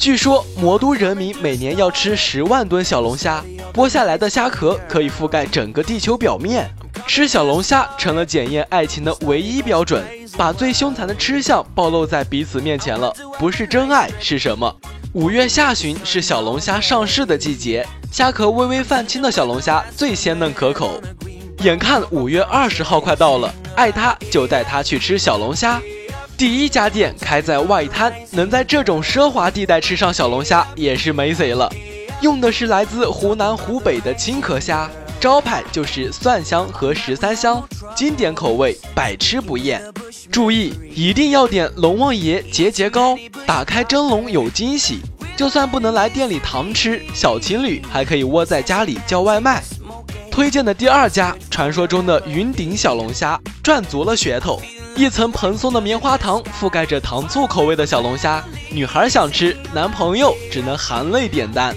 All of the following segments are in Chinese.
据说魔都人民每年要吃十万吨小龙虾，剥下来的虾壳可以覆盖整个地球表面。吃小龙虾成了检验爱情的唯一标准，把最凶残的吃相暴露在彼此面前了。不是真爱是什么？五月下旬是小龙虾上市的季节，虾壳微微泛青的小龙虾最鲜嫩可口。眼看五月二十号快到了，爱他就带他去吃小龙虾。第一家店开在外滩，能在这种奢华地带吃上小龙虾也是没谁了。用的是来自湖南、湖北的青壳虾，招牌就是蒜香和十三香，经典口味，百吃不厌。注意，一定要点龙王爷节节高，打开蒸笼有惊喜。就算不能来店里堂吃，小情侣还可以窝在家里叫外卖。推荐的第二家，传说中的云顶小龙虾，赚足了噱头。一层蓬松的棉花糖覆盖着糖醋口味的小龙虾，女孩想吃，男朋友只能含泪点单。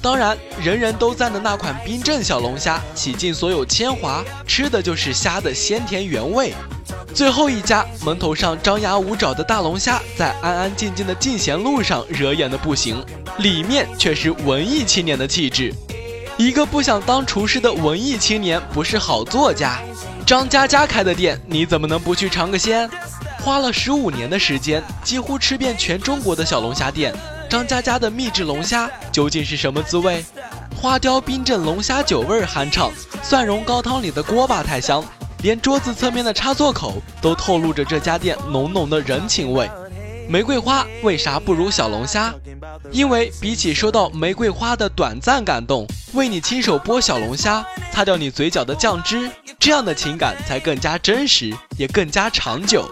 当然，人人都赞的那款冰镇小龙虾，洗尽所有铅华，吃的就是虾的鲜甜原味。最后一家，门头上张牙舞爪的大龙虾，在安安静静的进贤路上惹眼的不行，里面却是文艺青年的气质。一个不想当厨师的文艺青年，不是好作家。张嘉佳开的店，你怎么能不去尝个鲜？花了十五年的时间，几乎吃遍全中国的小龙虾店。张嘉佳的秘制龙虾究竟是什么滋味？花雕冰镇龙虾酒味酣畅，蒜蓉高汤里的锅巴太香，连桌子侧面的插座口都透露着这家店浓浓的人情味。玫瑰花为啥不如小龙虾？因为比起收到玫瑰花的短暂感动，为你亲手剥小龙虾，擦掉你嘴角的酱汁，这样的情感才更加真实，也更加长久。